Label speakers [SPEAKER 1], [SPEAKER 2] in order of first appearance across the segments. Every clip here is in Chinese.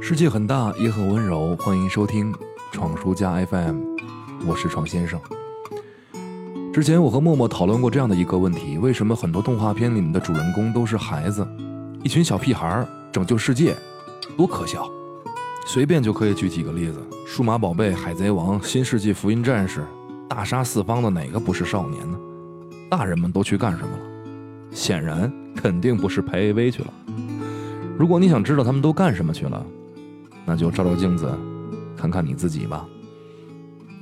[SPEAKER 1] 世界很大，也很温柔。欢迎收听闯书家 FM，我是闯先生。之前我和默默讨论过这样的一个问题：为什么很多动画片里面的主人公都是孩子？一群小屁孩拯救世界，多可笑！随便就可以举几个例子：数码宝贝、海贼王、新世纪福音战士、大杀四方的，哪个不是少年呢？大人们都去干什么了？显然，肯定不是陪 AV 去了。如果你想知道他们都干什么去了，那就照照镜子，看看你自己吧。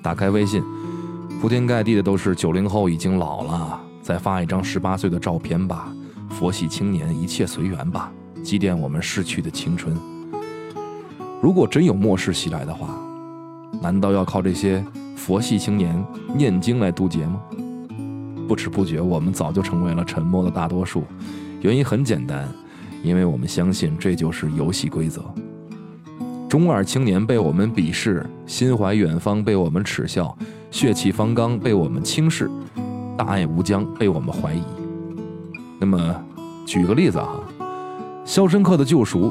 [SPEAKER 1] 打开微信，铺天盖地的都是九零后已经老了，再发一张十八岁的照片吧。佛系青年，一切随缘吧，祭奠我们逝去的青春。如果真有末世袭来的话，难道要靠这些佛系青年念经来渡劫吗？不知不觉，我们早就成为了沉默的大多数。原因很简单，因为我们相信这就是游戏规则。中二青年被我们鄙视，心怀远方被我们耻笑，血气方刚被我们轻视，大爱无疆被我们怀疑。那么，举个例子哈，《肖申克的救赎》，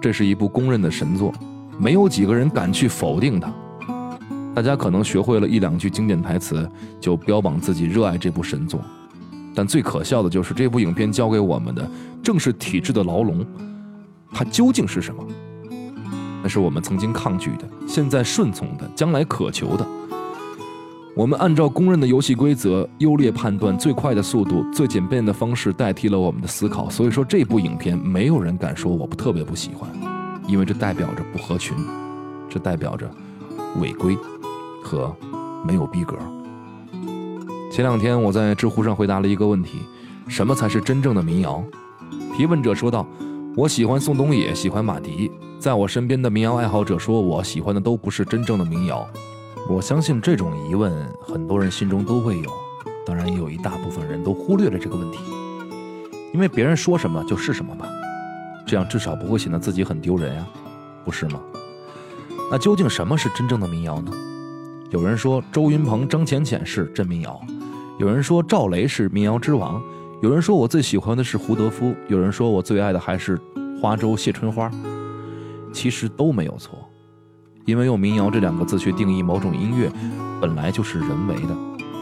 [SPEAKER 1] 这是一部公认的神作，没有几个人敢去否定它。大家可能学会了一两句经典台词，就标榜自己热爱这部神作。但最可笑的就是这部影片教给我们的，正是体制的牢笼。它究竟是什么？那是我们曾经抗拒的，现在顺从的，将来渴求的。我们按照公认的游戏规则，优劣判断，最快的速度，最简便的方式代替了我们的思考。所以说，这部影片没有人敢说我不特别不喜欢，因为这代表着不合群，这代表着违规和没有逼格。前两天我在知乎上回答了一个问题：什么才是真正的民谣？提问者说道：“我喜欢宋冬野，喜欢马迪。”在我身边的民谣爱好者说，我喜欢的都不是真正的民谣。我相信这种疑问，很多人心中都会有。当然，也有一大部分人都忽略了这个问题，因为别人说什么就是什么吧，这样至少不会显得自己很丢人呀，不是吗？那究竟什么是真正的民谣呢？有人说周云鹏、张浅浅是真民谣，有人说赵雷是民谣之王，有人说我最喜欢的是胡德夫，有人说我最爱的还是花粥谢春花。其实都没有错，因为用民谣这两个字去定义某种音乐，本来就是人为的。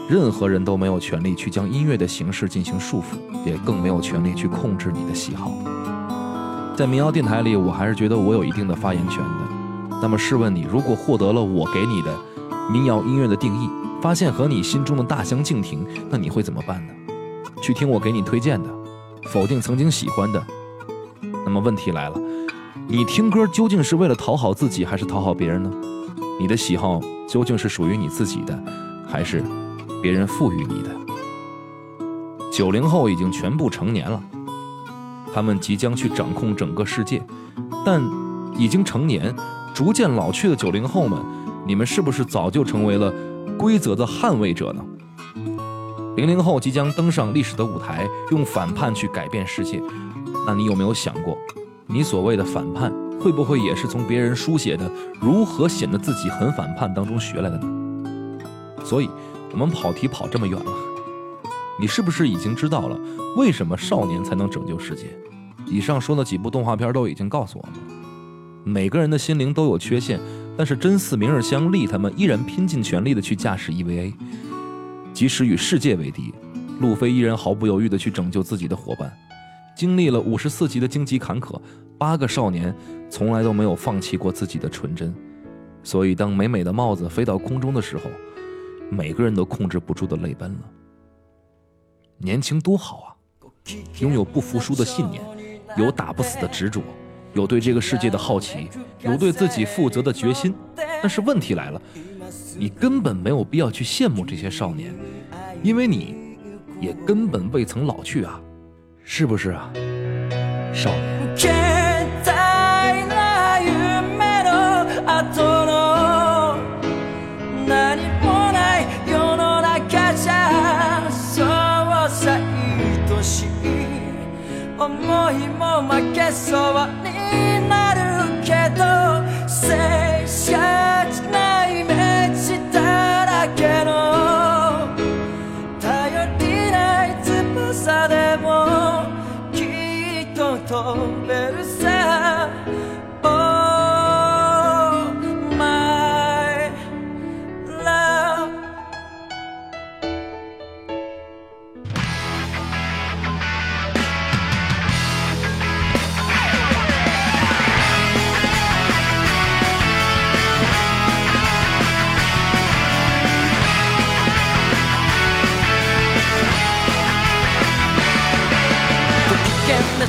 [SPEAKER 1] 任何人都没有权利去将音乐的形式进行束缚，也更没有权利去控制你的喜好。在民谣电台里，我还是觉得我有一定的发言权的。那么试问你，如果获得了我给你的民谣音乐的定义，发现和你心中的大相径庭，那你会怎么办呢？去听我给你推荐的，否定曾经喜欢的？那么问题来了。你听歌究竟是为了讨好自己，还是讨好别人呢？你的喜好究竟是属于你自己的，还是别人赋予你的？九零后已经全部成年了，他们即将去掌控整个世界，但已经成年、逐渐老去的九零后们，你们是不是早就成为了规则的捍卫者呢？零零后即将登上历史的舞台，用反叛去改变世界，那你有没有想过？你所谓的反叛，会不会也是从别人书写的如何显得自己很反叛当中学来的呢？所以，我们跑题跑这么远了，你是不是已经知道了为什么少年才能拯救世界？以上说的几部动画片都已经告诉我们，每个人的心灵都有缺陷，但是真似明日香丽他们依然拼尽全力的去驾驶 EVA，即使与世界为敌，路飞依然毫不犹豫的去拯救自己的伙伴。经历了五十四集的荆棘坎坷，八个少年从来都没有放弃过自己的纯真，所以当美美的帽子飞到空中的时候，每个人都控制不住的泪奔了。年轻多好啊，拥有不服输的信念，有打不死的执着，有对这个世界的好奇有对自己负责的决心。但是问题来了你根本没有必要去羡慕这些少年因为你也根本未曾老去啊是不是啊少年になるけど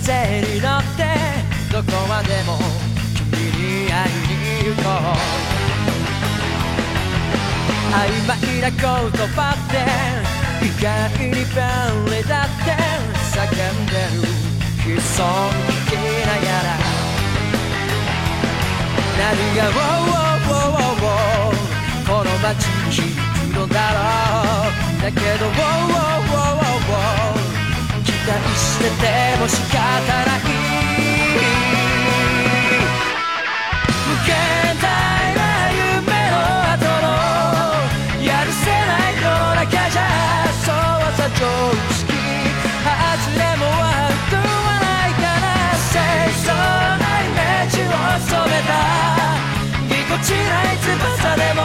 [SPEAKER 2] 風に乗ってどこまでも君に会いに行こう。曖昧な言葉って意外に便利だって叫んでる。悲壮聞きながら。何が「ウォーウォーウォーウォーウォー」この街に響くのだろう。だけど「ウォーウォーー」期待してても仕方ない無限大な夢の後のやるせない世の中じゃそうさ常識外れも悪くはないから清楚なイメージを染めたぎこちない。翼でも